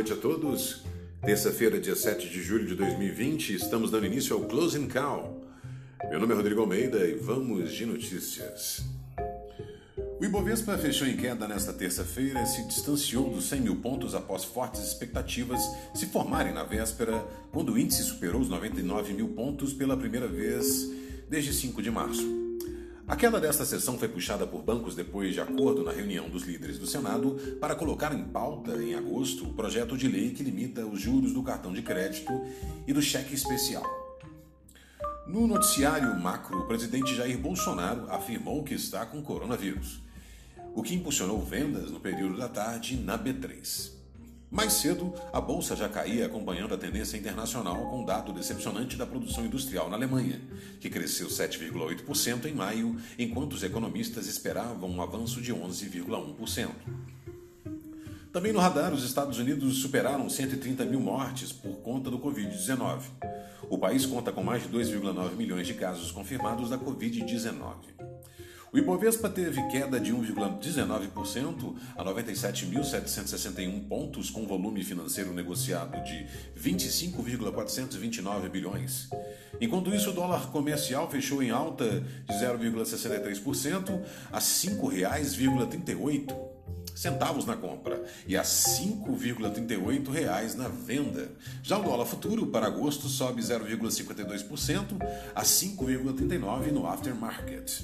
noite a todos. Terça-feira, dia 7 de julho de 2020, estamos dando início ao Closing Call. Meu nome é Rodrigo Almeida e vamos de notícias. O Ibovespa fechou em queda nesta terça-feira e se distanciou dos 100 mil pontos após fortes expectativas se formarem na véspera, quando o índice superou os 99 mil pontos pela primeira vez desde 5 de março. A queda desta sessão foi puxada por bancos depois de acordo na reunião dos líderes do Senado para colocar em pauta, em agosto, o projeto de lei que limita os juros do cartão de crédito e do cheque especial. No noticiário macro, o presidente Jair Bolsonaro afirmou que está com coronavírus, o que impulsionou vendas no período da tarde na B3. Mais cedo, a bolsa já caía acompanhando a tendência internacional com um dado decepcionante da produção industrial na Alemanha, que cresceu 7,8% em maio, enquanto os economistas esperavam um avanço de 11,1%. Também no radar, os Estados Unidos superaram 130 mil mortes por conta do Covid-19. O país conta com mais de 2,9 milhões de casos confirmados da Covid-19. O Ibovespa teve queda de 1,19% a 97.761 pontos, com volume financeiro negociado de 25,429 bilhões. Enquanto isso, o dólar comercial fechou em alta de 0,63% a R$ 5,38 centavos na compra e a 5,38 reais na venda. Já o dólar futuro para agosto sobe 0,52% a 5,39 no aftermarket.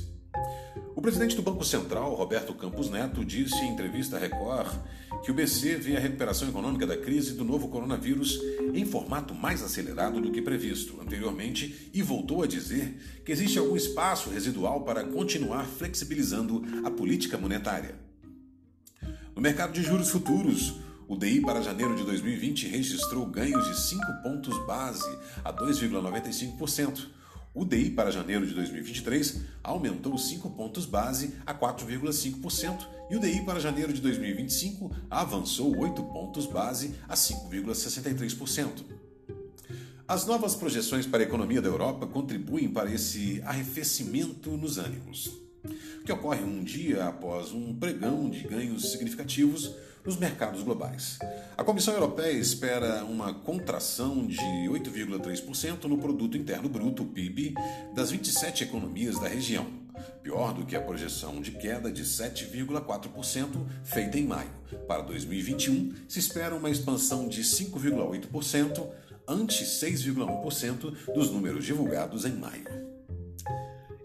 O presidente do Banco Central, Roberto Campos Neto, disse em entrevista à Record que o BC vê a recuperação econômica da crise do novo coronavírus em formato mais acelerado do que previsto anteriormente e voltou a dizer que existe algum espaço residual para continuar flexibilizando a política monetária. No mercado de juros futuros, o DI para janeiro de 2020 registrou ganhos de 5 pontos base a 2,95% o DI para janeiro de 2023 aumentou 5 pontos base a 4,5% e o DI para janeiro de 2025 avançou 8 pontos base a 5,63%. As novas projeções para a economia da Europa contribuem para esse arrefecimento nos ânimos, que ocorre um dia após um pregão de ganhos significativos nos mercados globais. A Comissão Europeia espera uma contração de 8,3% no produto interno bruto, PIB, das 27 economias da região, pior do que a projeção de queda de 7,4% feita em maio. Para 2021, se espera uma expansão de 5,8%, ante 6,1% dos números divulgados em maio.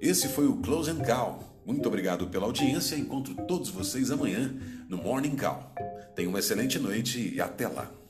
Esse foi o Close and Call. Muito obrigado pela audiência. Encontro todos vocês amanhã no Morning Call. Tenha uma excelente noite e até lá.